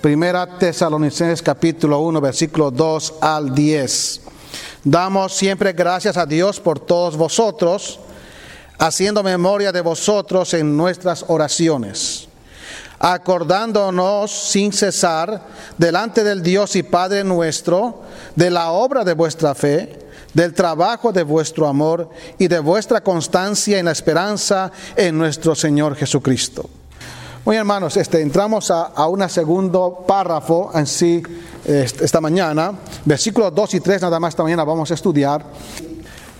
Primera Tesalonicenses capítulo 1, versículo 2 al 10. Damos siempre gracias a Dios por todos vosotros, haciendo memoria de vosotros en nuestras oraciones, acordándonos sin cesar delante del Dios y Padre nuestro de la obra de vuestra fe, del trabajo de vuestro amor y de vuestra constancia en la esperanza en nuestro Señor Jesucristo muy hermanos, este, entramos a, a un segundo párrafo en sí esta mañana, versículos 2 y 3 nada más esta mañana vamos a estudiar.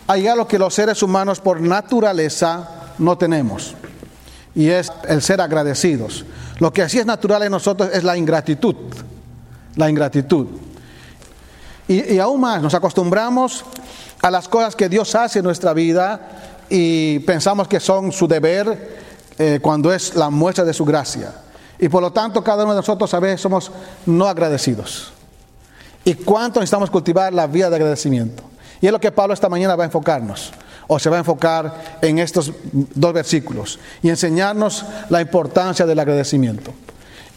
Hay algo que los seres humanos por naturaleza no tenemos y es el ser agradecidos. Lo que así es natural en nosotros es la ingratitud, la ingratitud. Y, y aún más, nos acostumbramos a las cosas que Dios hace en nuestra vida y pensamos que son su deber eh, cuando es la muestra de su gracia. Y por lo tanto, cada uno de nosotros a veces somos no agradecidos. ¿Y cuánto necesitamos cultivar la vida de agradecimiento? Y es lo que Pablo esta mañana va a enfocarnos, o se va a enfocar en estos dos versículos, y enseñarnos la importancia del agradecimiento.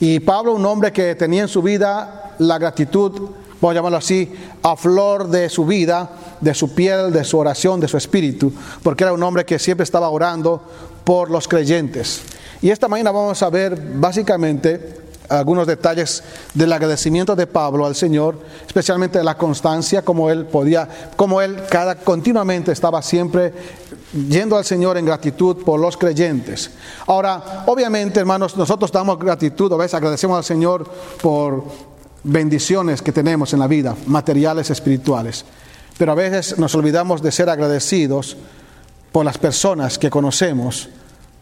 Y Pablo, un hombre que tenía en su vida la gratitud, vamos a llamarlo así, a flor de su vida, de su piel, de su oración, de su espíritu, porque era un hombre que siempre estaba orando por los creyentes. Y esta mañana vamos a ver básicamente algunos detalles del agradecimiento de Pablo al Señor, especialmente de la constancia, como él podía, como él cada continuamente estaba siempre yendo al Señor en gratitud por los creyentes. Ahora, obviamente, hermanos, nosotros damos gratitud, a veces agradecemos al Señor por bendiciones que tenemos en la vida, materiales, espirituales. Pero a veces nos olvidamos de ser agradecidos por las personas que conocemos,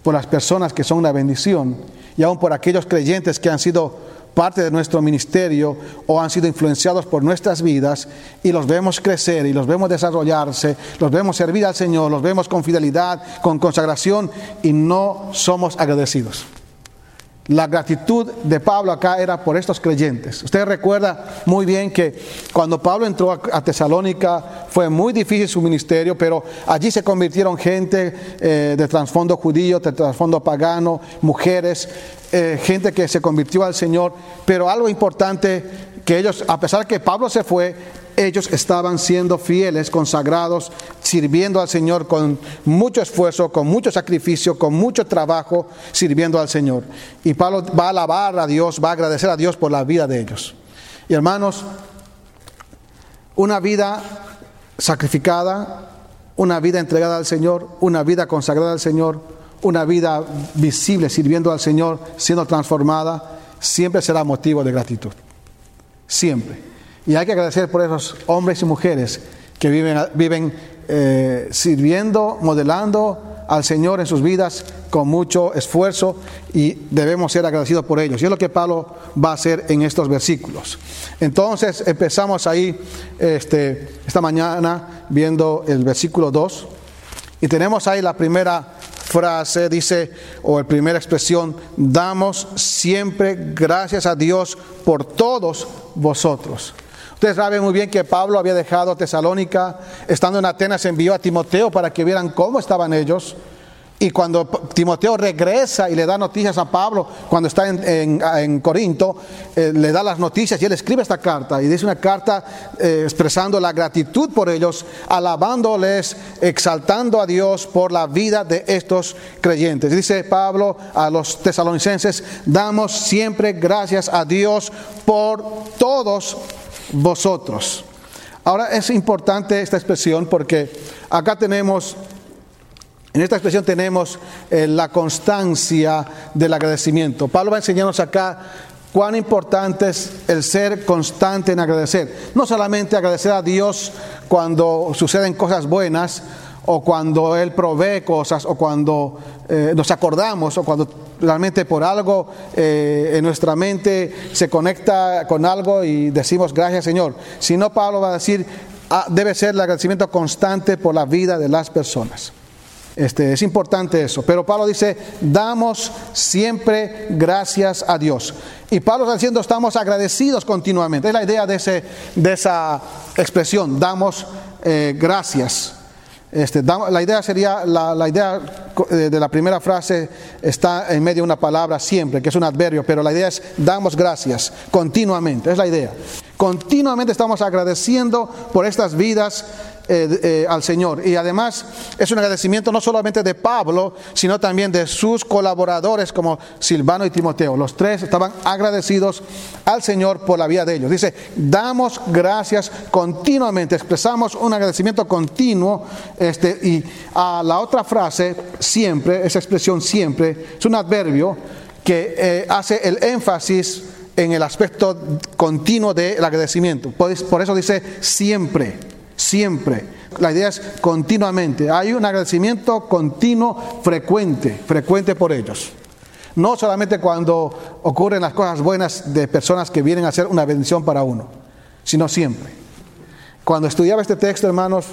por las personas que son una bendición y aún por aquellos creyentes que han sido parte de nuestro ministerio o han sido influenciados por nuestras vidas y los vemos crecer y los vemos desarrollarse, los vemos servir al Señor, los vemos con fidelidad, con consagración y no somos agradecidos. La gratitud de Pablo acá era por estos creyentes. Usted recuerda muy bien que cuando Pablo entró a Tesalónica fue muy difícil su ministerio, pero allí se convirtieron gente eh, de trasfondo judío, de trasfondo pagano, mujeres, eh, gente que se convirtió al Señor. Pero algo importante que ellos, a pesar que Pablo se fue, ellos estaban siendo fieles, consagrados, sirviendo al Señor con mucho esfuerzo, con mucho sacrificio, con mucho trabajo, sirviendo al Señor. Y Pablo va a alabar a Dios, va a agradecer a Dios por la vida de ellos. Y hermanos, una vida sacrificada, una vida entregada al Señor, una vida consagrada al Señor, una vida visible sirviendo al Señor, siendo transformada, siempre será motivo de gratitud. Siempre. Y hay que agradecer por esos hombres y mujeres que viven, viven eh, sirviendo, modelando al Señor en sus vidas con mucho esfuerzo y debemos ser agradecidos por ellos. Y es lo que Pablo va a hacer en estos versículos. Entonces empezamos ahí este, esta mañana viendo el versículo 2 y tenemos ahí la primera frase, dice, o la primera expresión, damos siempre gracias a Dios por todos vosotros. Ustedes saben muy bien que Pablo había dejado Tesalónica, estando en Atenas envió a Timoteo para que vieran cómo estaban ellos. Y cuando Timoteo regresa y le da noticias a Pablo, cuando está en, Corinto, eh, le da las noticias y él escribe esta carta. Y dice una carta eh, expresando la gratitud por ellos, alabándoles, exaltando a Dios por la vida de estos creyentes. Dice Pablo a los tesalonicenses, damos siempre gracias a Dios por todos vosotros. Ahora es importante esta expresión porque acá tenemos, en esta expresión tenemos eh, la constancia del agradecimiento. Pablo va a enseñarnos acá cuán importante es el ser constante en agradecer. No solamente agradecer a Dios cuando suceden cosas buenas, o cuando Él provee cosas, o cuando eh, nos acordamos, o cuando realmente por algo eh, en nuestra mente se conecta con algo y decimos gracias Señor. Si no, Pablo va a decir, ah, debe ser el agradecimiento constante por la vida de las personas. Este, es importante eso. Pero Pablo dice, damos siempre gracias a Dios. Y Pablo está diciendo, estamos agradecidos continuamente. Es la idea de, ese, de esa expresión, damos eh, gracias. Este, la idea sería, la, idea eh, de la primera frase está en medio de una palabra siempre, que es un adverbio, pero la idea es damos gracias continuamente, es la idea. Continuamente estamos agradeciendo por estas vidas eh, eh, al Señor. Y además es un agradecimiento no solamente de Pablo, sino también de sus colaboradores como Silvano y Timoteo. Los tres estaban agradecidos al Señor por la vida de ellos. Dice, damos gracias continuamente, expresamos un agradecimiento continuo. Este, y a la otra frase, siempre, esa expresión siempre, es un adverbio que eh, hace el énfasis en el aspecto continuo del agradecimiento. por eso dice siempre siempre. La idea es continuamente. Hay un agradecimiento continuo, frecuente, frecuente por ellos. No solamente cuando ocurren las cosas buenas de personas que vienen a ser una bendición para uno, sino siempre. Cuando estudiaba este texto, hermanos,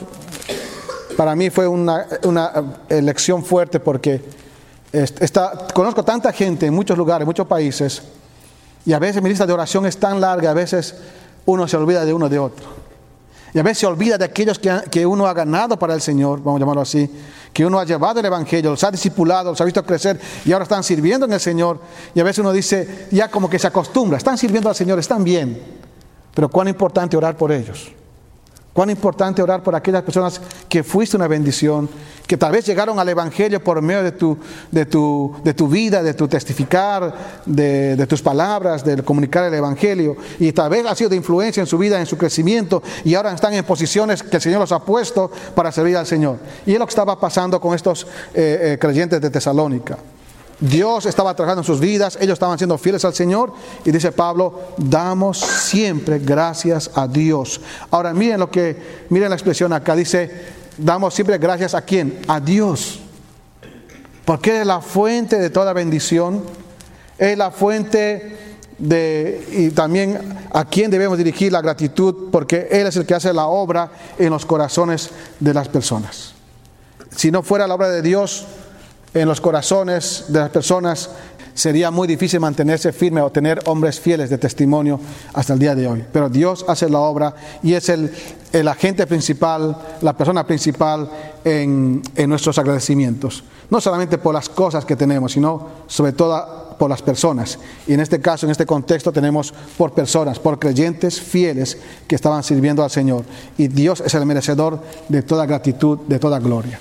para mí fue una, una elección fuerte porque conozco tanta gente en muchos lugares, en muchos países, y a veces mi lista de oración es tan larga, a veces uno se olvida de uno de otro. Y a veces se olvida de aquellos que, uno ha ganado para el Señor, vamos a llamarlo así, que uno ha llevado el Evangelio, los ha discipulado, los ha visto crecer y ahora están sirviendo en el Señor. Y a veces uno dice, ya como que se acostumbra, están sirviendo al Señor, están bien, pero cuán importante orar por ellos. Cuán importante orar por aquellas personas que fuiste una bendición, que tal vez llegaron al Evangelio por medio de tu, de tu, de tu vida, de tu testificar, de, tus palabras, de comunicar el Evangelio, y tal vez ha sido de influencia en su vida, en su crecimiento, y ahora están en posiciones que el Señor los ha puesto para servir al Señor. Y es lo que estaba pasando con estos eh, eh, creyentes de Tesalónica. Dios estaba trabajando en sus vidas, ellos estaban siendo fieles al Señor y dice Pablo, damos siempre gracias a Dios. Ahora miren lo que, miren la expresión acá, dice, damos siempre gracias a quién? A Dios. Porque es la fuente de toda bendición, es la fuente de, y también a quién debemos dirigir la gratitud, porque Él es el que hace la obra en los corazones de las personas. Si no fuera la obra de Dios, en los corazones de las personas, sería muy difícil mantenerse firme o tener hombres fieles de testimonio hasta el día de hoy. Pero Dios hace la obra y es el, el agente principal, la persona principal en, en, nuestros agradecimientos. No solamente por las cosas que tenemos, sino sobre todo por las personas. Y en este caso, en este contexto, tenemos por personas, por creyentes fieles que estaban sirviendo al Señor. Y Dios es el merecedor de toda gratitud, de toda gloria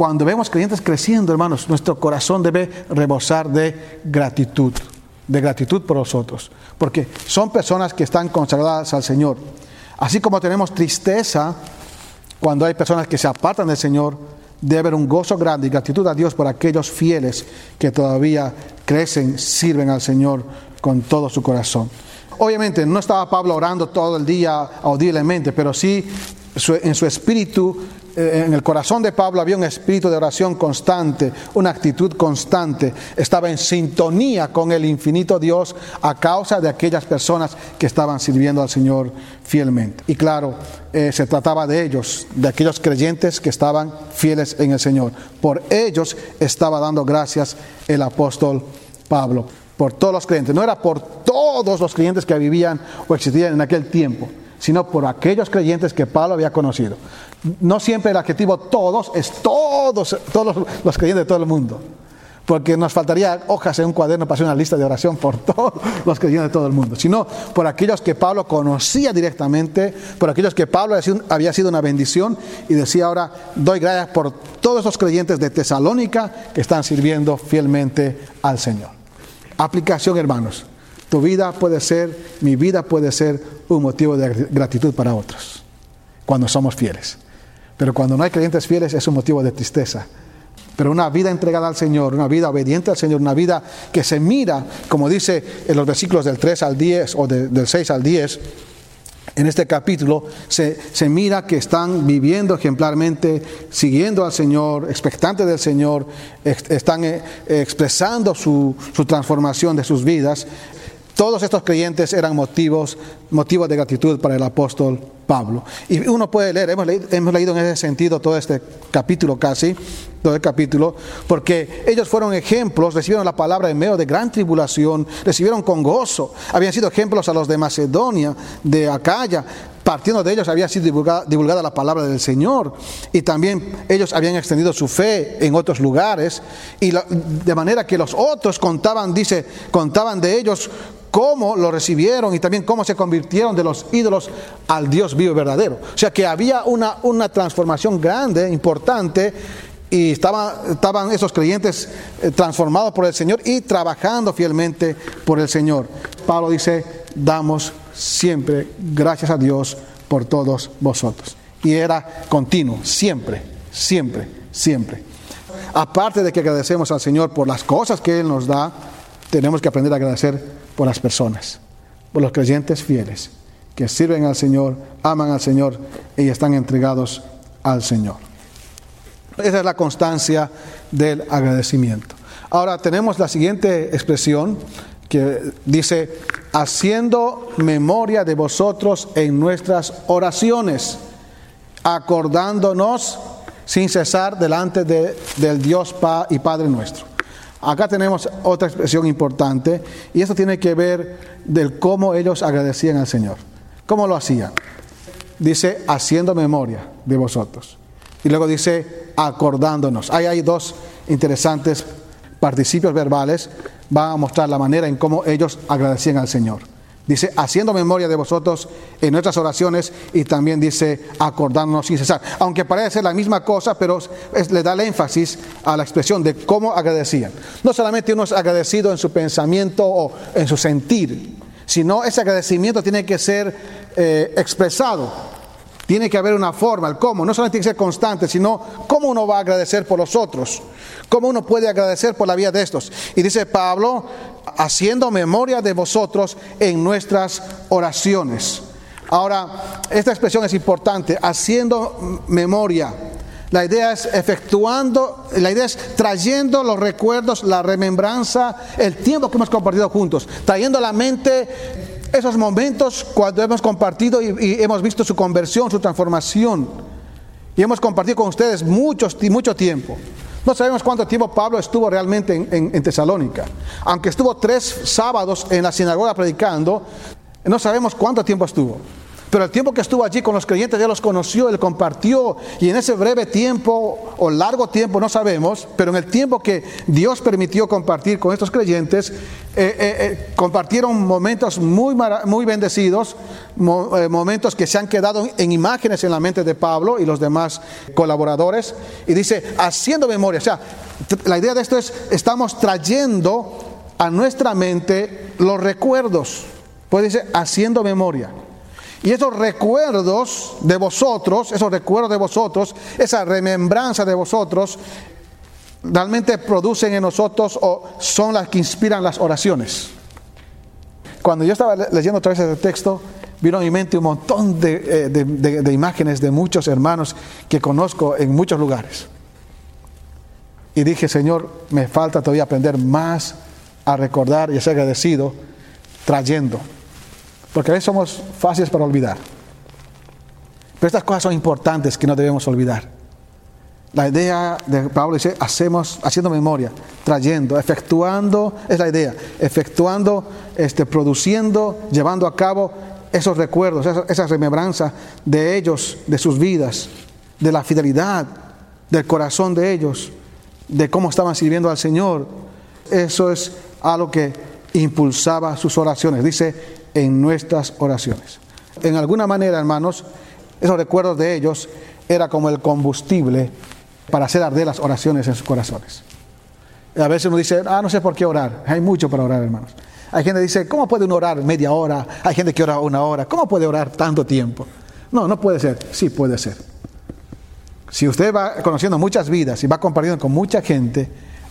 cuando vemos creyentes creciendo, hermanos, nuestro corazón debe rebosar de gratitud, de gratitud por nosotros, porque son personas que están consagradas al Señor. Así como tenemos tristeza cuando hay personas que se apartan del Señor, debe haber un gozo grande y gratitud a Dios por aquellos fieles que todavía crecen, sirven al Señor con todo su corazón. Obviamente no estaba Pablo orando todo el día audiblemente, pero sí en su espíritu en el corazón de Pablo había un espíritu de oración constante, una actitud constante. Estaba en sintonía con el infinito Dios a causa de aquellas personas que estaban sirviendo al Señor fielmente. Y claro, eh, se trataba de ellos, de aquellos creyentes que estaban fieles en el Señor. Por ellos estaba dando gracias el apóstol Pablo. Por todos los creyentes. No era por todos los creyentes que vivían o existían en aquel tiempo sino por aquellos creyentes que Pablo había conocido. No siempre el adjetivo todos es todos, todos los creyentes de todo el mundo. Porque nos faltaría hojas en un cuaderno para hacer una lista de oración por todos los creyentes de todo el mundo, sino por aquellos que Pablo conocía directamente, por aquellos que Pablo había sido una bendición y decía ahora, doy gracias por todos los creyentes de Tesalónica que están sirviendo fielmente al Señor. Aplicación, hermanos. Tu vida puede ser, mi vida puede ser un motivo de gratitud para otros, cuando somos fieles. Pero cuando no hay creyentes fieles es un motivo de tristeza. Pero una vida entregada al Señor, una vida obediente al Señor, una vida que se mira, como dice en los versículos del 3 al 10 o del 6 al 10, en este capítulo se, mira que están viviendo ejemplarmente, siguiendo al Señor, expectantes del Señor, están eh, expresando su, su transformación de sus vidas. Todos estos creyentes eran motivos, motivos de gratitud para el apóstol Pablo. Y uno puede leer, hemos leído, hemos leído, en ese sentido todo este capítulo casi, todo el capítulo, porque ellos fueron ejemplos, recibieron la palabra en medio de gran tribulación, recibieron con gozo, habían sido ejemplos a los de Macedonia, de Acaya, partiendo de ellos había sido divulgada, la palabra del Señor y también ellos habían extendido su fe en otros lugares y de manera que los otros contaban, dice, contaban de ellos cómo lo recibieron y también cómo se convirtieron de los ídolos al Dios vivo verdadero. O sea que había una, una transformación grande, importante, y estaba, estaban esos creyentes eh, transformados por el Señor y trabajando fielmente por el Señor. Pablo dice, damos siempre gracias a Dios por todos vosotros. Y era continuo, siempre, siempre, siempre. Aparte de que agradecemos al Señor por las cosas que Él nos da, tenemos que aprender a agradecer por las personas, por los creyentes fieles que sirven al Señor, aman al Señor y están entregados al Señor. Esa es la constancia del agradecimiento. Ahora tenemos la siguiente expresión que dice, haciendo memoria de vosotros en nuestras oraciones, acordándonos sin cesar delante de, del Dios pa y Padre nuestro. Acá tenemos otra expresión importante y esto tiene que ver del cómo ellos agradecían al Señor. ¿Cómo lo hacían? Dice, haciendo memoria de vosotros. Y luego dice, acordándonos. Ahí hay dos interesantes participios verbales. Van a mostrar la manera en cómo ellos agradecían al Señor. Dice, haciendo memoria de vosotros en nuestras oraciones y también dice, acordándonos sin cesar. Aunque parece la misma cosa, pero le da el énfasis a la expresión de cómo agradecían. No solamente uno es agradecido en su pensamiento o en su sentir, sino ese agradecimiento tiene que ser eh, expresado tiene que haber una forma, el cómo. No solamente tiene que ser constante, sino cómo uno va a agradecer por los otros. Cómo uno puede agradecer por la vida de estos. Y dice Pablo, haciendo memoria de vosotros en nuestras oraciones. Ahora, esta expresión es importante, haciendo memoria. La idea es efectuando, la idea es trayendo los recuerdos, la remembranza, el tiempo que hemos compartido juntos, trayendo a la mente esos momentos cuando hemos compartido y, hemos visto su conversión, su transformación. Y hemos compartido con ustedes muchos, mucho tiempo. No sabemos cuánto tiempo Pablo estuvo realmente en, en, Tesalónica. Aunque estuvo tres sábados en la sinagoga predicando, no sabemos cuánto tiempo estuvo. Pero el tiempo que estuvo allí con los creyentes ya los conoció, él compartió y en ese breve tiempo o largo tiempo, no sabemos, pero en el tiempo que Dios permitió compartir con estos creyentes, eh, eh, eh, compartieron momentos muy, muy bendecidos, momentos que se han quedado en imágenes en la mente de Pablo y los demás colaboradores. Y dice, haciendo memoria, o sea, la idea de esto es, estamos trayendo a nuestra mente los recuerdos. Pues dice, haciendo memoria. Y esos recuerdos de vosotros, esos recuerdos de vosotros, esa remembranza de vosotros, realmente producen en nosotros o son las que inspiran las oraciones. Cuando yo estaba leyendo otra vez ese texto, vino a mi mente un montón de, eh, de, imágenes de muchos hermanos que conozco en muchos lugares. Y dije, Señor, me falta todavía aprender más a recordar y a ser agradecido trayendo porque a veces somos fáciles para olvidar. Pero estas cosas son importantes que no debemos olvidar. La idea de Pablo dice, hacemos, haciendo memoria, trayendo, efectuando, es la idea, efectuando, este, produciendo, llevando a cabo esos recuerdos, esa, esa remembranza de ellos, de sus vidas, de la fidelidad, del corazón de ellos, de cómo estaban sirviendo al Señor. Eso es algo que impulsaba sus oraciones. Dice, en nuestras oraciones. En alguna manera, hermanos, esos recuerdos de ellos era como el combustible para hacer arder las oraciones en sus corazones. A veces uno dice, ah, no sé por qué orar. Hay mucho para orar, hermanos. Hay gente que dice, ¿cómo puede uno orar media hora? Hay gente que ora una hora. ¿Cómo puede orar tanto tiempo? No, no puede ser. Sí puede ser. Si usted va conociendo muchas vidas y va compartiendo con mucha gente,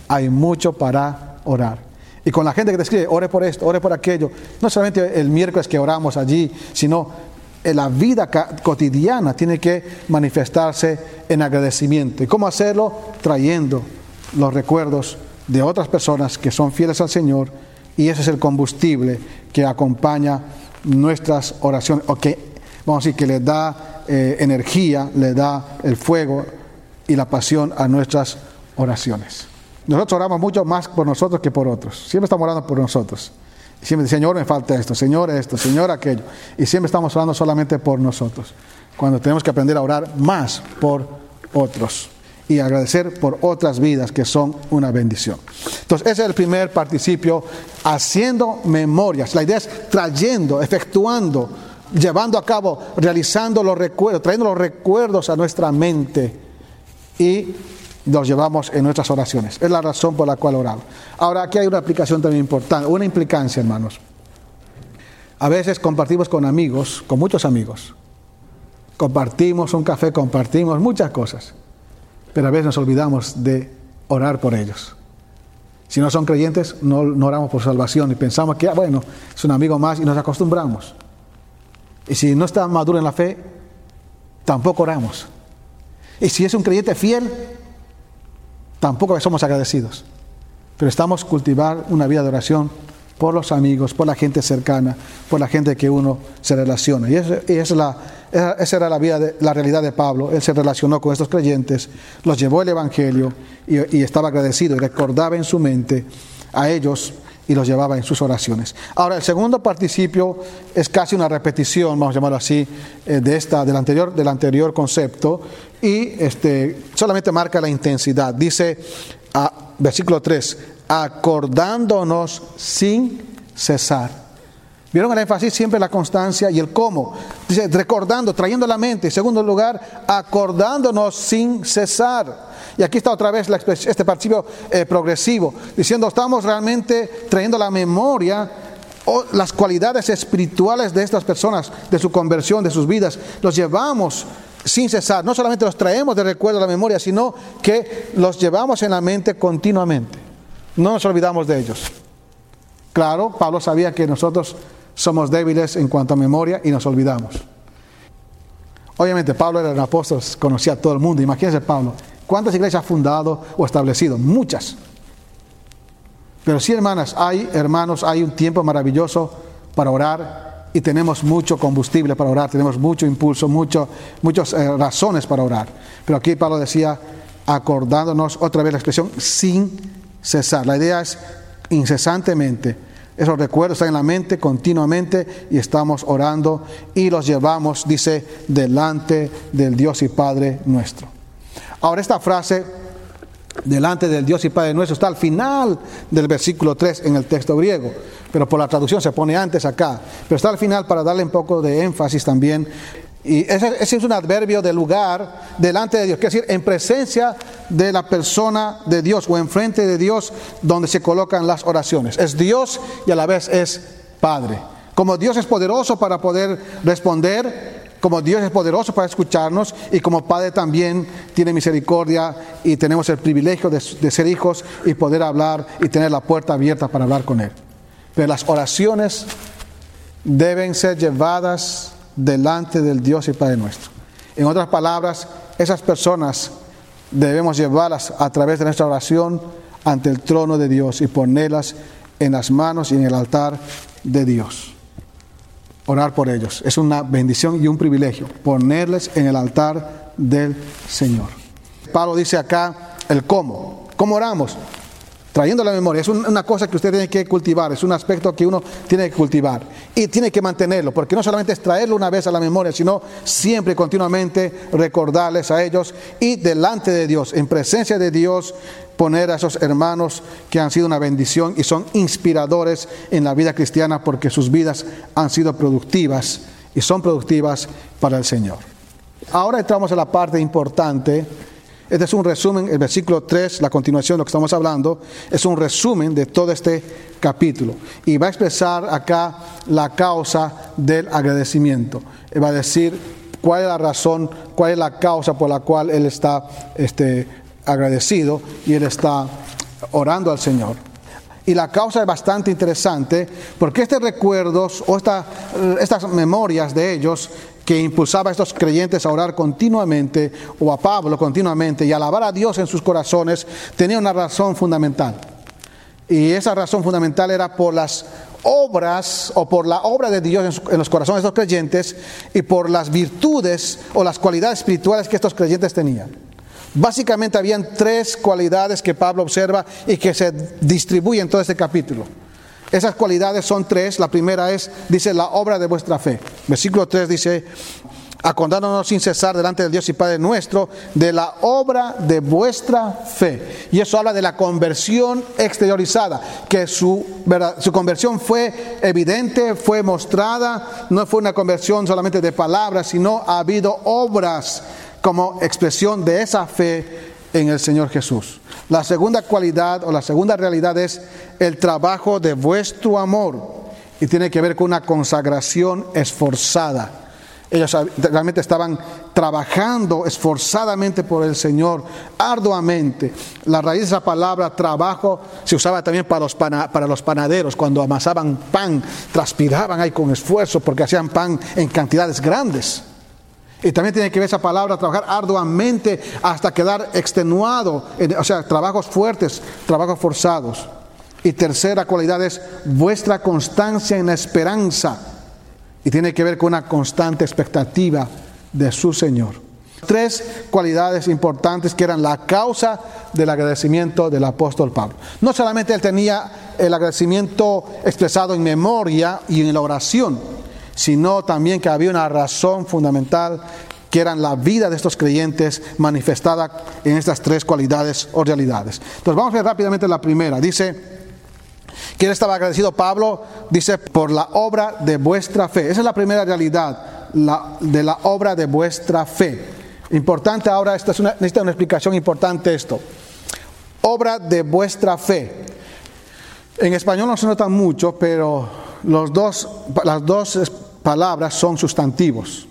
hay mucho para orar. Y con la gente que te escribe, ore por esto, ore por aquello. No solamente el miércoles que oramos allí, sino en la vida cotidiana tiene que manifestarse en agradecimiento. ¿Y cómo hacerlo? Trayendo los recuerdos de otras personas que son fieles al Señor y ese es el combustible que acompaña nuestras oraciones, o que, vamos a decir, que le da eh, energía, le da el fuego y la pasión a nuestras oraciones. Nosotros oramos mucho más por nosotros que por otros. Siempre estamos orando por nosotros. Siempre, Señor, me falta esto, Señor, esto, Señor, aquello. Y siempre estamos orando solamente por nosotros. Cuando tenemos que aprender a orar más por otros y agradecer por otras vidas que son una bendición. Entonces, ese es el primer participio, haciendo memorias. La idea es trayendo, efectuando, llevando a cabo, realizando los recuerdos, trayendo los recuerdos a nuestra mente y los llevamos en nuestras oraciones. Es la razón por la cual oramos. Ahora, aquí hay una aplicación también importante, una implicancia, hermanos. A veces compartimos con amigos, con muchos amigos. Compartimos un café, compartimos muchas cosas. Pero a veces nos olvidamos de orar por ellos. Si no son creyentes, no, oramos por salvación y pensamos que, ah, bueno, es un amigo más y nos acostumbramos. Y si no está maduro en la fe, tampoco oramos. Y si es un creyente fiel, tampoco somos agradecidos. Pero estamos cultivar una vida de oración por los amigos, por la gente cercana, por la gente que uno se relaciona. Y esa, es la, esa era la, vida de, la realidad de Pablo. Él se relacionó con estos creyentes, los llevó el Evangelio y, y estaba agradecido y recordaba en su mente a ellos y los llevaba en sus oraciones. Ahora, el segundo participio es casi una repetición, vamos a llamarlo así, eh, de esta, del anterior, del anterior concepto, y este, solamente marca la intensidad. Dice, a, versículo 3, acordándonos sin cesar. ¿Vieron el énfasis? Siempre la constancia y el cómo. Dice, recordando, trayendo a la mente. En segundo lugar, acordándonos sin cesar. Y aquí está otra vez este participio eh, progresivo, diciendo, estamos realmente trayendo a la memoria las cualidades espirituales de estas personas, de su conversión, de sus vidas. Los llevamos sin cesar. No solamente los traemos de recuerdo a la memoria, sino que los llevamos en la mente continuamente. No nos olvidamos de ellos. Claro, Pablo sabía que nosotros somos débiles en cuanto a memoria y nos olvidamos. Obviamente Pablo era un apóstol, conocía a todo el mundo. Imagínense Pablo, ¿cuántas iglesias ha fundado o establecido? Muchas. Pero sí, hermanas, hay hermanos, hay un tiempo maravilloso para orar y tenemos mucho combustible para orar, tenemos mucho impulso, mucho, muchas eh, razones para orar. Pero aquí Pablo decía, acordándonos otra vez la expresión sin cesar. La idea es incesantemente. Esos recuerdos están en la mente continuamente y estamos orando y los llevamos, dice, delante del Dios y Padre nuestro. Ahora esta frase, delante del Dios y Padre nuestro, está al final del versículo 3 en el texto griego, pero por la traducción se pone antes acá, pero está al final para darle un poco de énfasis también y ese, es un adverbio de lugar delante de Dios, quiere decir en presencia de la persona de Dios o enfrente de Dios donde se colocan las oraciones. Es Dios y a la vez es Padre. Como Dios es poderoso para poder responder, como Dios es poderoso para escucharnos y como Padre también tiene misericordia y tenemos el privilegio de, de ser hijos y poder hablar y tener la puerta abierta para hablar con Él. Pero las oraciones deben ser llevadas delante del Dios y Padre nuestro. En otras palabras, esas personas debemos llevarlas a través de nuestra oración ante el trono de Dios y ponerlas en las manos y en el altar de Dios. Orar por ellos es una bendición y un privilegio, ponerles en el altar del Señor. Pablo dice acá el cómo. ¿Cómo oramos? Trayendo la memoria. Es una cosa que usted tiene que cultivar, es un aspecto que uno tiene que cultivar y tiene que mantenerlo, porque no solamente es traerlo una vez a la memoria, sino siempre continuamente recordarles a ellos y delante de Dios, en presencia de Dios, poner a esos hermanos que han sido una bendición y son inspiradores en la vida cristiana porque sus vidas han sido productivas y son productivas para el Señor. Ahora entramos a la parte importante este es un resumen, el versículo 3, la continuación de lo que estamos hablando, es un resumen de todo este capítulo. Y va a expresar acá la causa del agradecimiento. Va a decir cuál es la razón, cuál es la causa por la cual él está este, agradecido y él está orando al Señor. Y la causa es bastante interesante porque estos recuerdos o estas memorias de ellos que impulsaba a estos creyentes a orar continuamente, o a Pablo continuamente, y alabar a Dios en sus corazones, tenía una razón fundamental. Y esa razón fundamental era por las obras o por la obra de Dios en los corazones de los creyentes y por las virtudes o las cualidades espirituales que estos creyentes tenían. Básicamente habían tres cualidades que Pablo observa y que se distribuyen en todo este capítulo. Esas cualidades son tres. La primera es, dice, la obra de vuestra fe. Versículo 3 dice, acordándonos sin cesar delante del Dios y Padre nuestro de la obra de vuestra fe. Y eso habla de la conversión exteriorizada, que su, su conversión fue evidente, fue mostrada, no fue una conversión solamente de palabras, sino ha habido obras como expresión de esa fe en el Señor Jesús. La segunda cualidad o la segunda realidad es el trabajo de vuestro amor y tiene que ver con una consagración esforzada. Ellos realmente estaban trabajando esforzadamente por el Señor, arduamente. La raíz de esa palabra trabajo se usaba también para los, para los panaderos. Cuando amasaban pan, transpiraban ahí con esfuerzo porque hacían pan en cantidades grandes. Y también tiene que ver esa palabra, trabajar arduamente hasta quedar extenuado, o sea, trabajos fuertes, trabajos forzados. Y tercera cualidad es vuestra constancia en la esperanza. Y tiene que ver con una constante expectativa de su Señor. Tres cualidades importantes que eran la causa del agradecimiento del apóstol Pablo. No solamente él tenía el agradecimiento expresado en memoria y en la oración, sino también que había una razón fundamental que eran la vida de estos creyentes manifestada en estas tres cualidades o realidades. Entonces vamos a ver rápidamente la primera. Dice, ¿quién estaba agradecido Pablo? Dice, por la obra de vuestra fe. Esa es la primera realidad, de la obra de vuestra fe. Importante ahora, esta es una, necesita una explicación importante esto. Obra de vuestra fe. En español no se nota mucho, pero los dos, las dos palabras son sustantivos.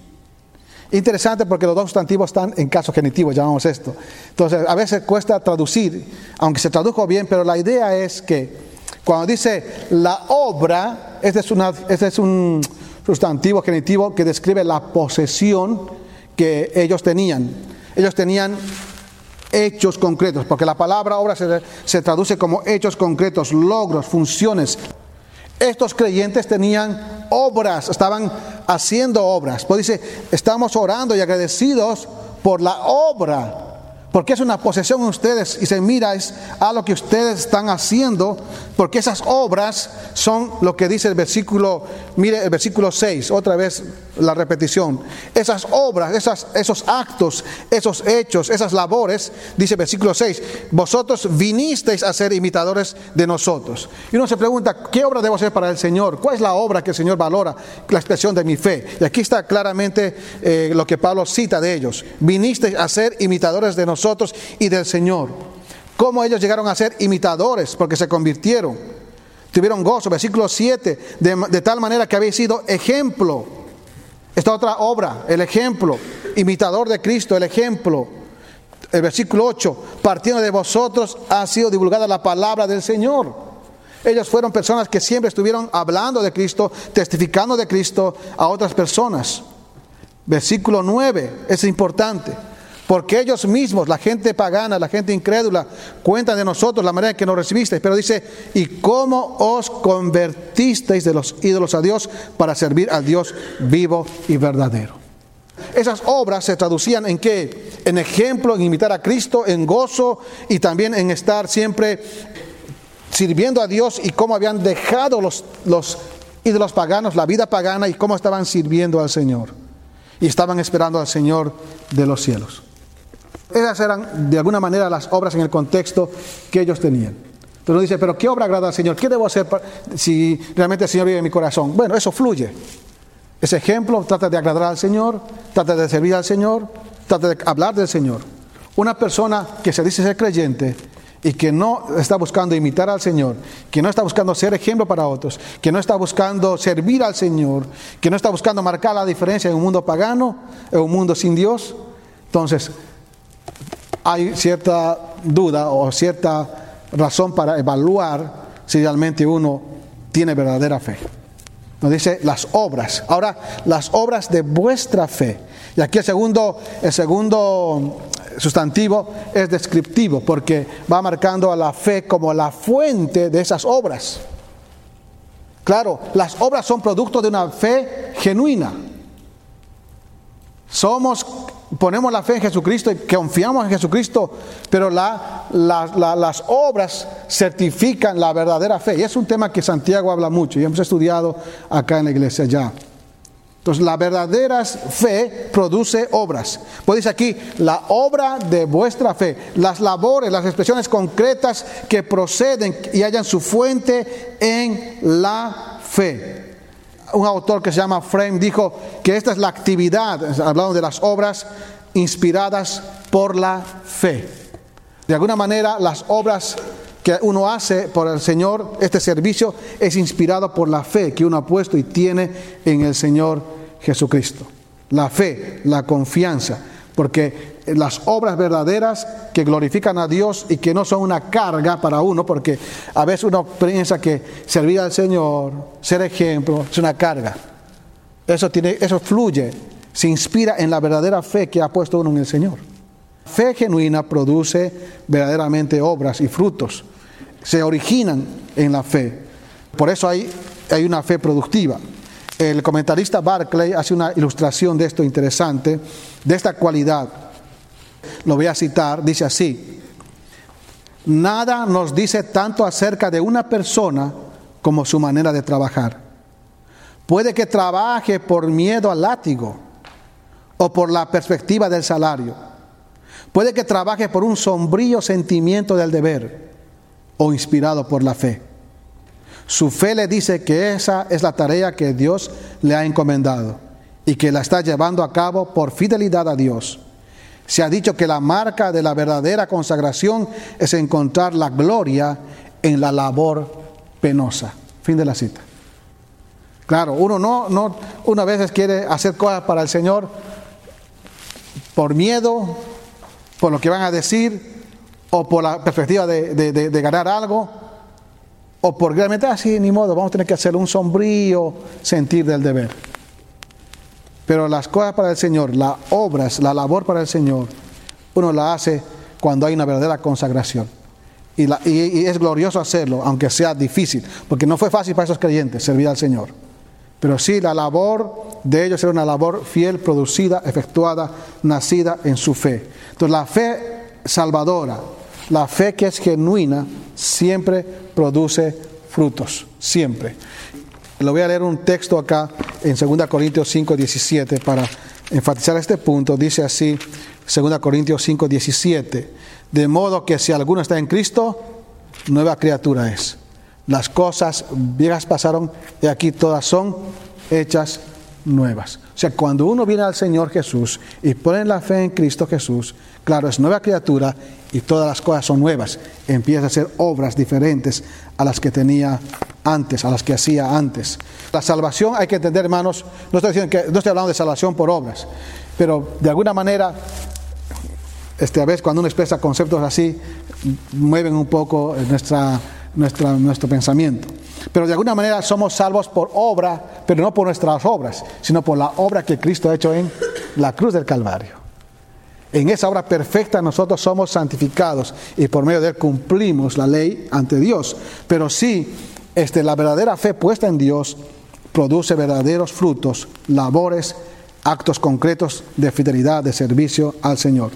Interesante porque los dos sustantivos están en caso genitivo, llamamos esto. Entonces, a veces cuesta traducir, aunque se tradujo bien, pero la idea es que cuando dice la obra, este es, este es un sustantivo genitivo que describe la posesión que ellos tenían. Ellos tenían hechos concretos, porque la palabra obra se traduce como hechos concretos, logros, funciones. Estos creyentes tenían obras, estaban haciendo obras. Pues dice, estamos orando y agradecidos por la obra porque es una posesión en ustedes y se mira es a lo que ustedes están haciendo, porque esas obras son lo que dice el versículo, mire el versículo 6, otra vez la repetición. Esas obras, esas, esos actos, esos hechos, esas labores, dice el versículo 6, vosotros vinisteis a ser imitadores de nosotros. Y uno se pregunta, ¿qué obra debo hacer para el Señor? ¿Cuál es la obra que el Señor valora? La expresión de mi fe. Y aquí está claramente eh, lo que Pablo cita de ellos. Vinisteis a ser imitadores de nosotros y del Señor. Cómo ellos llegaron a ser imitadores porque se convirtieron. Tuvieron gozo, versículo 7, de, tal manera que habéis sido ejemplo. Esta otra obra, el ejemplo, imitador de Cristo, el ejemplo. El versículo 8, partiendo de vosotros ha sido divulgada la palabra del Señor. Ellos fueron personas que siempre estuvieron hablando de Cristo, testificando de Cristo a otras personas. Versículo 9, es importante. Porque ellos mismos, la gente pagana, la gente incrédula, cuentan de nosotros la manera en que nos recibisteis. Pero dice, ¿y cómo os convertisteis de los ídolos a Dios para servir al Dios vivo y verdadero? Esas obras se traducían en qué? En ejemplo, en imitar a Cristo, en gozo y también en estar siempre sirviendo a Dios y cómo habían dejado los, los ídolos paganos, la vida pagana y cómo estaban sirviendo al Señor. Y estaban esperando al Señor de los cielos. Esas eran de alguna manera las obras en el contexto que ellos tenían. Entonces uno dice, pero ¿qué obra agrada al Señor? ¿Qué debo hacer si realmente el Señor vive en mi corazón? Bueno, eso fluye. Ese ejemplo trata de agradar al Señor, trata de servir al Señor, trata de hablar del Señor. Una persona que se dice ser creyente y que no está buscando imitar al Señor, que no está buscando ser ejemplo para otros, que no está buscando servir al Señor, que no está buscando marcar la diferencia en un mundo pagano, en un mundo sin Dios, entonces hay cierta duda o cierta razón para evaluar si realmente uno tiene verdadera fe. Nos dice las obras. Ahora, las obras de vuestra fe. Y aquí el segundo, el segundo sustantivo es descriptivo porque va marcando a la fe como la fuente de esas obras. Claro, las obras son producto de una fe genuina. Somos, ponemos la fe en Jesucristo y confiamos en Jesucristo, pero las obras certifican la verdadera fe. Y es un tema que Santiago habla mucho y hemos estudiado acá en la iglesia ya. Entonces, la verdadera fe produce obras. Pues dice aquí, la obra de vuestra fe, las labores, las expresiones concretas que proceden y hallan su fuente en la fe un autor que se llama Frame dijo que esta es la actividad, hablando de las obras inspiradas por la fe. De alguna manera, las obras que uno hace por el Señor, este servicio es inspirado por la fe que uno ha puesto y tiene en el Señor Jesucristo. La fe, la confianza, porque las obras verdaderas que glorifican a Dios y que no son una carga para uno, porque a veces uno piensa que servir al Señor, ser ejemplo, es una carga. Eso, tiene, eso fluye, se inspira en la verdadera fe que ha puesto uno en el Señor. Fe genuina produce verdaderamente obras y frutos. Se originan en la fe. Por eso hay, hay una fe productiva. El comentarista Barclay hace una ilustración de esto interesante, de esta cualidad lo voy a citar, dice así, nada nos dice tanto acerca de una persona como su manera de trabajar. Puede que trabaje por miedo al látigo o por la perspectiva del salario. Puede que trabaje por un sombrío sentimiento del deber o inspirado por la fe. Su fe le dice que esa es la tarea que Dios le ha encomendado y que la está llevando a cabo por fidelidad a Dios. Se ha dicho que la marca de la verdadera consagración es encontrar la gloria en la labor penosa. Fin de la cita. Claro, uno no, no, uno a veces quiere hacer cosas para el Señor por miedo, por lo que van a decir, o por la perspectiva de, ganar algo, o por realmente así, ni modo, vamos a tener que hacer un sombrío sentir del deber. Pero las cosas para el Señor, las obras, la labor para el Señor, uno la hace cuando hay una verdadera consagración. Y, es glorioso hacerlo, aunque sea difícil, porque no fue fácil para esos creyentes servir al Señor. Pero sí, la labor de ellos era una labor fiel, producida, efectuada, nacida en su fe. Entonces la fe salvadora, la fe que es genuina, siempre produce frutos, siempre. Le voy a leer un texto acá en 2 Corintios 5, 17 para enfatizar este punto. Dice así, 2 Corintios 5, 17. De modo que si alguno está en Cristo, nueva criatura es. Las cosas viejas pasaron y aquí todas son hechas nuevas. O sea, cuando uno viene al Señor Jesús y pone la fe en Cristo Jesús, claro, es nueva criatura y todas las cosas son nuevas. Empieza a hacer obras diferentes a las que tenía antes, a las que hacía antes. La salvación hay que entender, hermanos, no estoy, diciendo que, no estoy hablando de salvación por obras, pero de alguna manera, este, a veces cuando uno expresa conceptos así, mueven un poco nuestra, nuestro pensamiento. Pero de alguna manera somos salvos por obra, pero no por nuestras obras, sino por la obra que Cristo ha hecho en la cruz del Calvario. En esa obra perfecta nosotros somos santificados y por medio de él cumplimos la ley ante Dios. Pero sí, este, la verdadera fe puesta en Dios produce verdaderos frutos, labores, actos concretos de fidelidad, de servicio al Señor.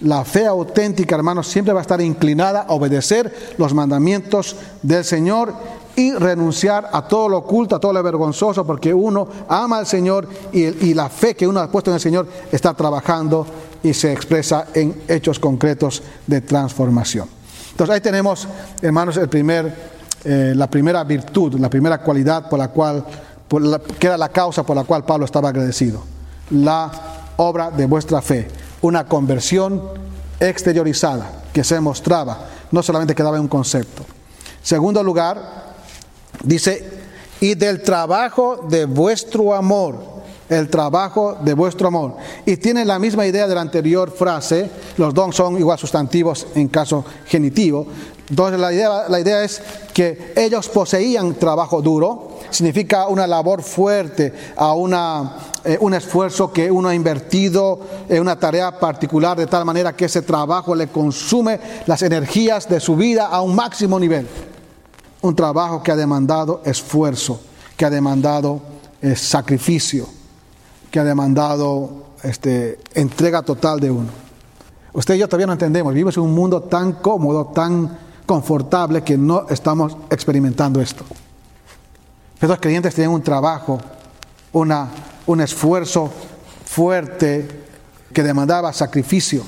La fe auténtica, hermanos, siempre va a estar inclinada a obedecer los mandamientos del Señor y renunciar a todo lo oculto, a todo lo vergonzoso, porque uno ama al Señor y, la fe que uno ha puesto en el Señor está trabajando y se expresa en hechos concretos de transformación. Entonces ahí tenemos, hermanos, el primer, eh, la primera virtud, la primera cualidad por la cual, que era la causa por la cual Pablo estaba agradecido. La obra de vuestra fe, una conversión exteriorizada que se mostraba, no solamente quedaba en un concepto. Segundo lugar, dice, y del trabajo de vuestro amor el trabajo de vuestro amor. Y tiene la misma idea de la anterior frase, los dos son igual sustantivos en caso genitivo. Entonces la idea, la idea es que ellos poseían trabajo duro, significa una labor fuerte, a una, eh, un esfuerzo que uno ha invertido en una tarea particular de tal manera que ese trabajo le consume las energías de su vida a un máximo nivel. Un trabajo que ha demandado esfuerzo, que ha demandado eh, sacrificio, que ha demandado este, entrega total de uno. Usted y yo todavía no entendemos, vivimos en un mundo tan cómodo, tan confortable que no estamos experimentando esto. Pero los creyentes tienen un trabajo, una, un esfuerzo fuerte que demandaba sacrificio.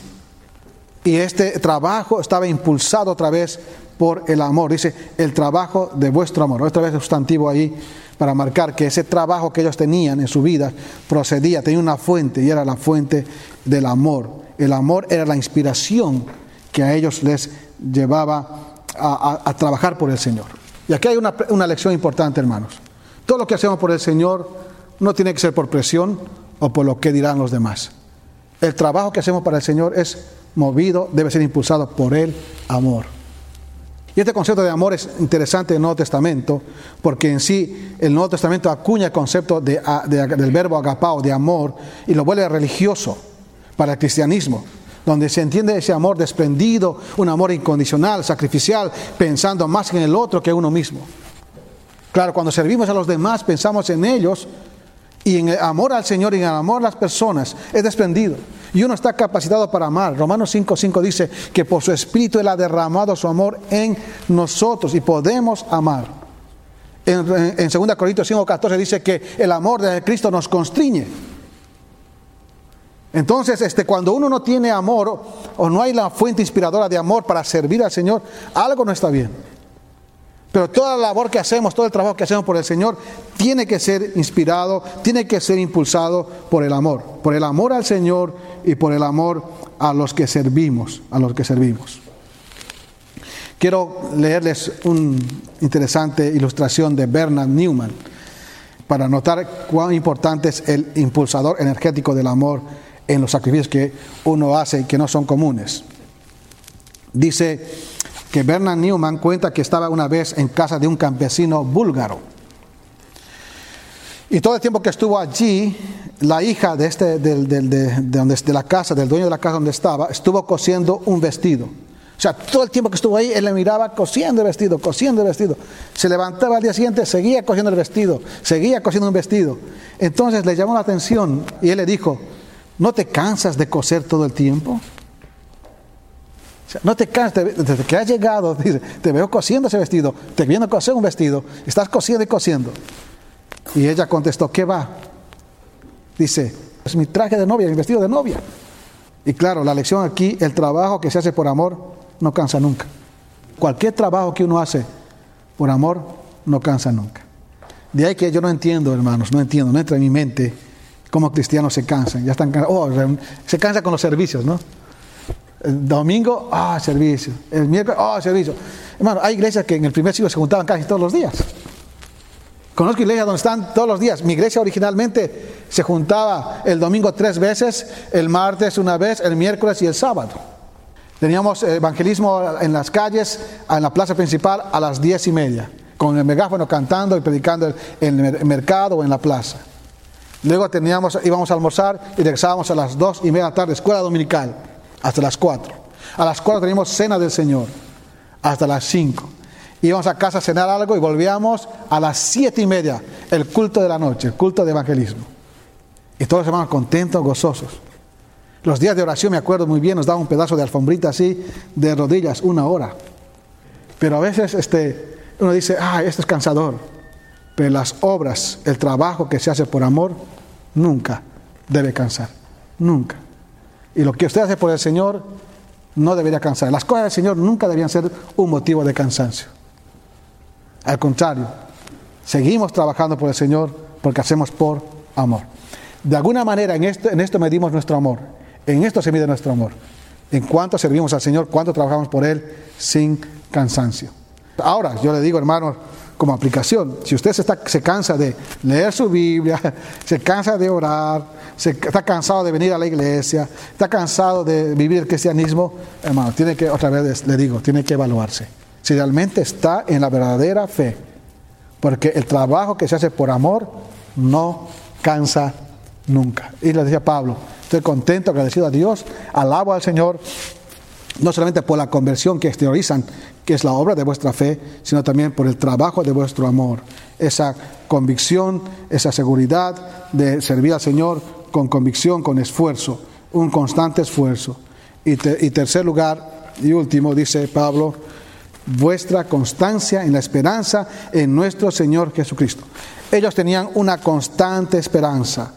Y este trabajo estaba impulsado otra vez por el amor. Dice, el trabajo de vuestro amor. Otra vez sustantivo ahí para marcar que ese trabajo que ellos tenían en su vida procedía, tenía una fuente y era la fuente del amor. El amor era la inspiración que a ellos les llevaba a, trabajar por el Señor. Y aquí hay una, una lección importante, hermanos. Todo lo que hacemos por el Señor no tiene que ser por presión o por lo que dirán los demás. El trabajo que hacemos para el Señor es movido, debe ser impulsado por el amor. Y este concepto de amor es interesante en el Nuevo Testamento, porque en sí el Nuevo Testamento acuña el concepto de, del verbo agapao, de amor, y lo vuelve religioso para el cristianismo, donde se entiende ese amor desprendido, un amor incondicional, sacrificial, pensando más en el otro que en uno mismo. Claro, cuando servimos a los demás pensamos en ellos y en el amor al Señor y en el amor a las personas es desprendido. Y uno está capacitado para amar. Romanos 5.5 dice que por su Espíritu Él ha derramado su amor en nosotros y podemos amar. En, en 2 Corintios 5.14 dice que el amor de Cristo nos constriñe. Entonces, este, cuando uno no tiene amor o no hay la fuente inspiradora de amor para servir al Señor, algo no está bien. Pero toda la labor que hacemos, todo el trabajo que hacemos por el Señor, tiene que ser inspirado, tiene que ser impulsado por el amor, por el amor al Señor y por el amor a los que servimos, a los que servimos. Quiero leerles una interesante ilustración de Bernard Newman para notar cuán importante es el impulsador energético del amor en los sacrificios que uno hace y que no son comunes. Dice que Bernard Newman cuenta que estaba una vez en casa de un campesino búlgaro. Y todo el tiempo que estuvo allí, la hija de, este, de, de, la casa, del dueño de la casa donde estaba, estuvo cosiendo un vestido. O sea, todo el tiempo que estuvo ahí, él le miraba cosiendo el vestido, cosiendo el vestido. Se levantaba al día siguiente, seguía cosiendo el vestido, seguía cosiendo un vestido. Entonces le llamó la atención y él le dijo, ¿no te cansas de coser todo el tiempo? No te cansas, desde que has llegado, te veo cosiendo ese vestido, te viendo coser un vestido, estás cosiendo y cosiendo. Y ella contestó, ¿qué va? Dice, es mi traje de novia, mi vestido de novia. Y claro, la lección aquí, el trabajo que se hace por amor no cansa nunca. Cualquier trabajo que uno hace por amor no cansa nunca. De ahí que yo no entiendo, hermanos, no entiendo, no entra en mi mente cómo cristianos se cansan. Ya están oh, se cansa con los servicios, ¿no? El domingo, ah, servicio. El miércoles, ah, servicio. Hermano, hay iglesias que en el primer siglo se juntaban casi todos los días. Conozco iglesias donde están todos los días. Mi iglesia originalmente se juntaba el domingo tres veces, el martes una vez, el miércoles y el sábado. Teníamos evangelismo en las calles, en la plaza principal a las diez y media, con el megáfono cantando y predicando en el mercado o en la plaza. Luego teníamos, íbamos a almorzar y regresábamos a las dos y media de la tarde, escuela dominical hasta las 4. A las 4 teníamos cena del Señor, hasta las 5. Íbamos a casa a cenar algo y volvíamos a las 7 y media, el culto de la noche, el culto de evangelismo. Y todos los hermanos contentos, gozosos. Los días de oración, me acuerdo muy bien, nos daban un pedazo de alfombrita así, de rodillas, una hora. Pero a veces este, uno dice, ah, esto es cansador. Pero las obras, el trabajo que se hace por amor, nunca debe cansar. Nunca. Y lo que usted hace por el Señor no debería cansar. Las cosas del Señor nunca deberían ser un motivo de cansancio. Al contrario, seguimos trabajando por el Señor porque hacemos por amor. De alguna manera en esto medimos nuestro amor. En esto se mide nuestro amor. En cuánto servimos al Señor, cuánto trabajamos por Él sin cansancio. Ahora, yo le digo, hermanos, como aplicación. Si usted se, está, se cansa de leer su Biblia, se cansa de orar, se, está cansado de venir a la iglesia, está cansado de vivir el cristianismo, hermano, tiene que, otra vez le digo, tiene que evaluarse. Si realmente está en la verdadera fe, porque el trabajo que se hace por amor no cansa nunca. Y le decía Pablo, estoy contento, agradecido a Dios, alabo al Señor, no solamente por la conversión que exteriorizan, que es la obra de vuestra fe, sino también por el trabajo de vuestro amor. Esa convicción, esa seguridad de servir al Señor con convicción, con esfuerzo, un constante esfuerzo. Y, y tercer lugar y último, dice Pablo, vuestra constancia en la esperanza en nuestro Señor Jesucristo. Ellos tenían una constante esperanza.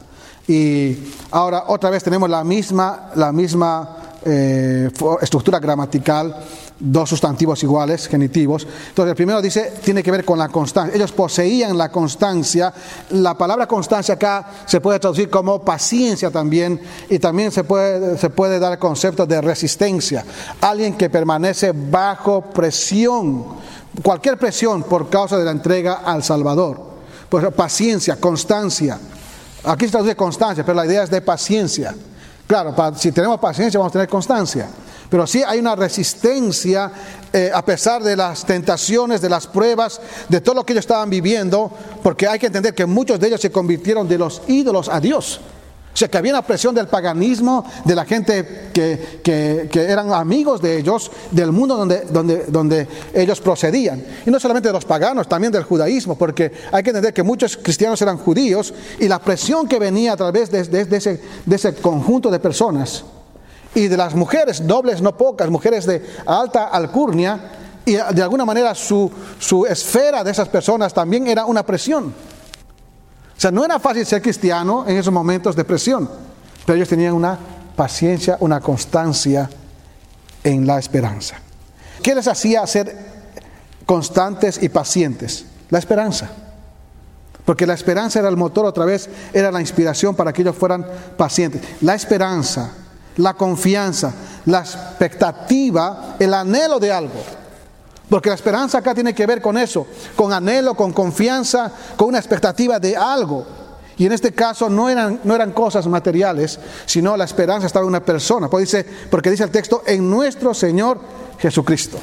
Y ahora otra vez tenemos la misma, la misma eh, estructura gramatical, dos sustantivos iguales, genitivos. Entonces, el primero dice, tiene que ver con la constancia. Ellos poseían la constancia. La palabra constancia acá se puede traducir como paciencia también, y también se puede, se puede dar el concepto de resistencia. Alguien que permanece bajo presión, cualquier presión por causa de la entrega al Salvador. Pues paciencia, constancia. Aquí se traduce constancia, pero la idea es de paciencia. Claro, si tenemos paciencia vamos a tener constancia. Pero sí hay una resistencia eh, a pesar de las tentaciones, de las pruebas, de todo lo que ellos estaban viviendo, porque hay que entender que muchos de ellos se convirtieron de los ídolos a Dios. O sea, que había una presión del paganismo, de la gente que, eran amigos de ellos, del mundo donde, donde, donde ellos procedían. Y no solamente de los paganos, también del judaísmo, porque hay que entender que muchos cristianos eran judíos y la presión que venía a través de, ese, de ese conjunto de personas y de las mujeres, nobles no pocas, mujeres de alta alcurnia, y de alguna manera su, su esfera de esas personas también era una presión. O sea, no era fácil ser cristiano en esos momentos de presión, pero ellos tenían una paciencia, una constancia en la esperanza. ¿Qué les hacía ser constantes y pacientes? La esperanza. Porque la esperanza era el motor otra vez, era la inspiración para que ellos fueran pacientes. La esperanza, la confianza, la expectativa, el anhelo de algo. Porque la esperanza acá tiene que ver con eso, con anhelo, con confianza, con una expectativa de algo. Y en este caso no eran, no eran cosas materiales, sino la esperanza estaba en una persona. Porque dice, porque dice el texto, en nuestro Señor Jesucristo.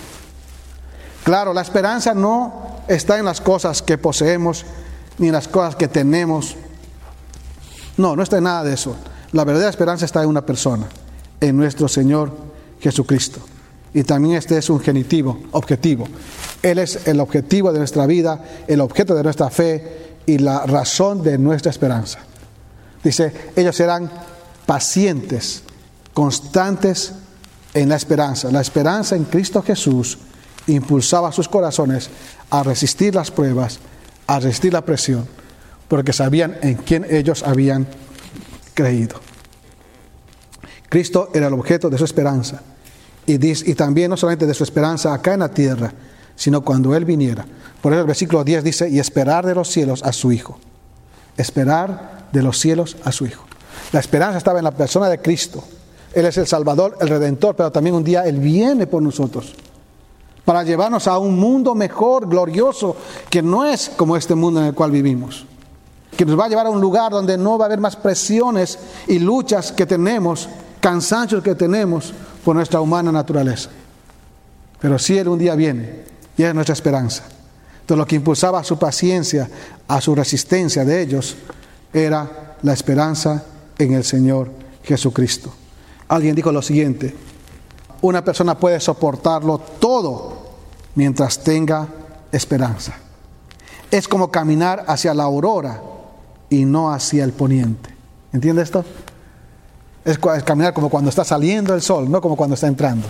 Claro, la esperanza no está en las cosas que poseemos, ni en las cosas que tenemos. No, no está en nada de eso. La verdadera esperanza está en una persona, en nuestro Señor Jesucristo. Y también este es un genitivo, objetivo. Él es el objetivo de nuestra vida, el objeto de nuestra fe y la razón de nuestra esperanza. Dice, ellos serán pacientes, constantes en la esperanza. La esperanza en Cristo Jesús impulsaba sus corazones a resistir las pruebas, a resistir la presión, porque sabían en quién ellos habían creído. Cristo era el objeto de su esperanza y, también no solamente de su esperanza acá en la tierra, sino cuando Él viniera. Por eso el versículo 10 dice, y esperar de los cielos a su Hijo. Esperar de los cielos a su Hijo. La esperanza estaba en la persona de Cristo. Él es el Salvador, el Redentor, pero también un día Él viene por nosotros para llevarnos a un mundo mejor, glorioso, que no es como este mundo en el cual vivimos. Que nos va a llevar a un lugar donde no va a haber más presiones y luchas que tenemos, cansancios que tenemos, por nuestra humana naturaleza. Pero si Él un día viene, y es nuestra esperanza. Entonces lo que impulsaba a su paciencia, a su resistencia de ellos, era la esperanza en el Señor Jesucristo. Alguien dijo lo siguiente, una persona puede soportarlo todo mientras tenga esperanza. Es como caminar hacia la aurora y no hacia el poniente. ¿Entiende esto? Es, caminar como cuando está saliendo el sol, no como cuando está entrando.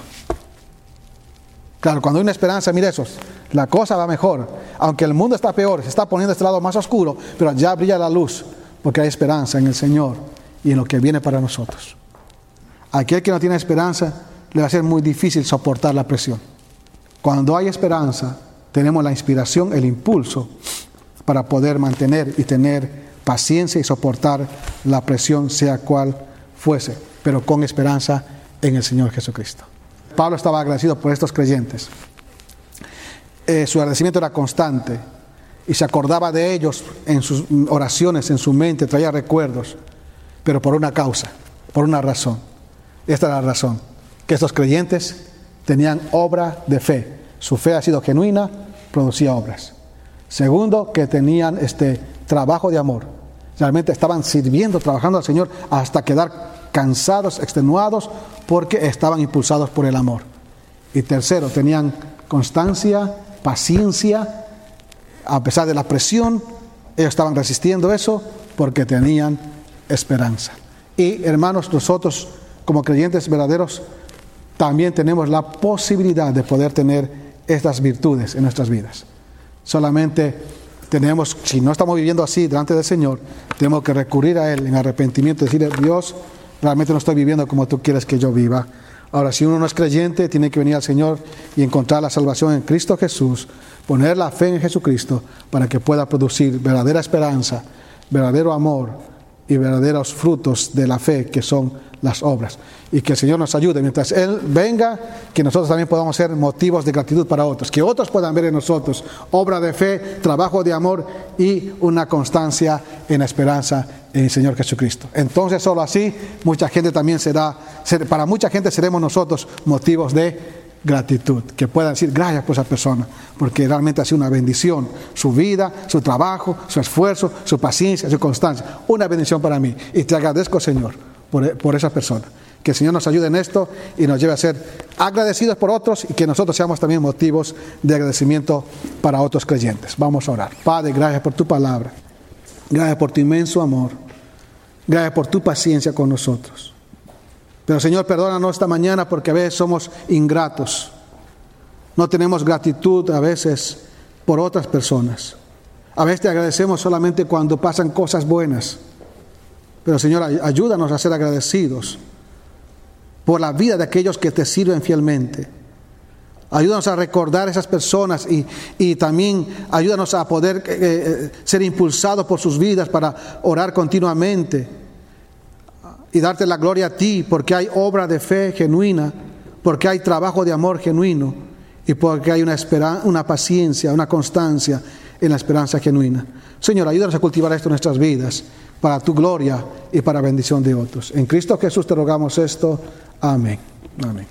Claro, cuando hay una esperanza, mire eso, la cosa va mejor. Aunque el mundo está peor, se está poniendo este lado más oscuro, pero ya brilla la luz, porque hay esperanza en el Señor y en lo que viene para nosotros. Aquel que no tiene esperanza, le va a ser muy difícil soportar la presión. Cuando hay esperanza, tenemos la inspiración, el impulso para poder mantener y tener paciencia y soportar la presión, sea cual fuese, pero con esperanza en el Señor Jesucristo. Pablo estaba agradecido por estos creyentes. Eh, su agradecimiento era constante y se acordaba de ellos en sus oraciones, en su mente, traía recuerdos, pero por una causa, por una razón. Esta es la razón, que estos creyentes tenían obra de fe. Su fe ha sido genuina, producía obras. Segundo, que tenían este trabajo de amor. Realmente estaban sirviendo, trabajando al Señor hasta quedar cansados, extenuados, porque estaban impulsados por el amor. Y tercero, tenían constancia, paciencia, a pesar de la presión, ellos estaban resistiendo eso porque tenían esperanza. Y hermanos, nosotros como creyentes verdaderos también tenemos la posibilidad de poder tener estas virtudes en nuestras vidas. Solamente tenemos, si no estamos viviendo así delante del Señor, tenemos que recurrir a Él en arrepentimiento, decirle, Dios, realmente no estoy viviendo como tú quieres que yo viva. Ahora, si uno no es creyente, tiene que venir al Señor y encontrar la salvación en Cristo Jesús, poner la fe en Jesucristo para que pueda producir verdadera esperanza, verdadero amor y verdaderos frutos de la fe que son las obras. Y que el Señor nos ayude mientras Él venga, que nosotros también podamos ser motivos de gratitud para otros, que otros puedan ver en nosotros obra de fe, trabajo de amor y una constancia en esperanza en el Señor Jesucristo. Entonces solo así mucha gente también será, para mucha gente seremos nosotros motivos de gratitud, que puedan decir gracias por esa persona, porque realmente ha sido una bendición, su vida, su trabajo, su esfuerzo, su paciencia, su constancia, una bendición para mí. Y te agradezco, Señor, por, por esa persona. Que el Señor nos ayude en esto y nos lleve a ser agradecidos por otros y que nosotros seamos también motivos de agradecimiento para otros creyentes. Vamos a orar. Padre, gracias por tu palabra. Gracias por tu inmenso amor. Gracias por tu paciencia con nosotros. Pero Señor, perdónanos esta mañana porque a veces somos ingratos. No tenemos gratitud a veces por otras personas. A veces te agradecemos solamente cuando pasan cosas buenas. Pero Señor, ayúdanos a ser agradecidos por la vida de aquellos que te sirven fielmente. Ayúdanos a recordar a esas personas y, también ayúdanos a poder eh, eh, ser impulsados por sus vidas para orar continuamente y darte la gloria a ti porque hay obra de fe genuina, porque hay trabajo de amor genuino y porque hay una, una paciencia, una constancia en la esperanza genuina. Señor, ayúdanos a cultivar esto en nuestras vidas para tu gloria y para bendición de otros. En Cristo Jesús te rogamos esto. Amén. Amén.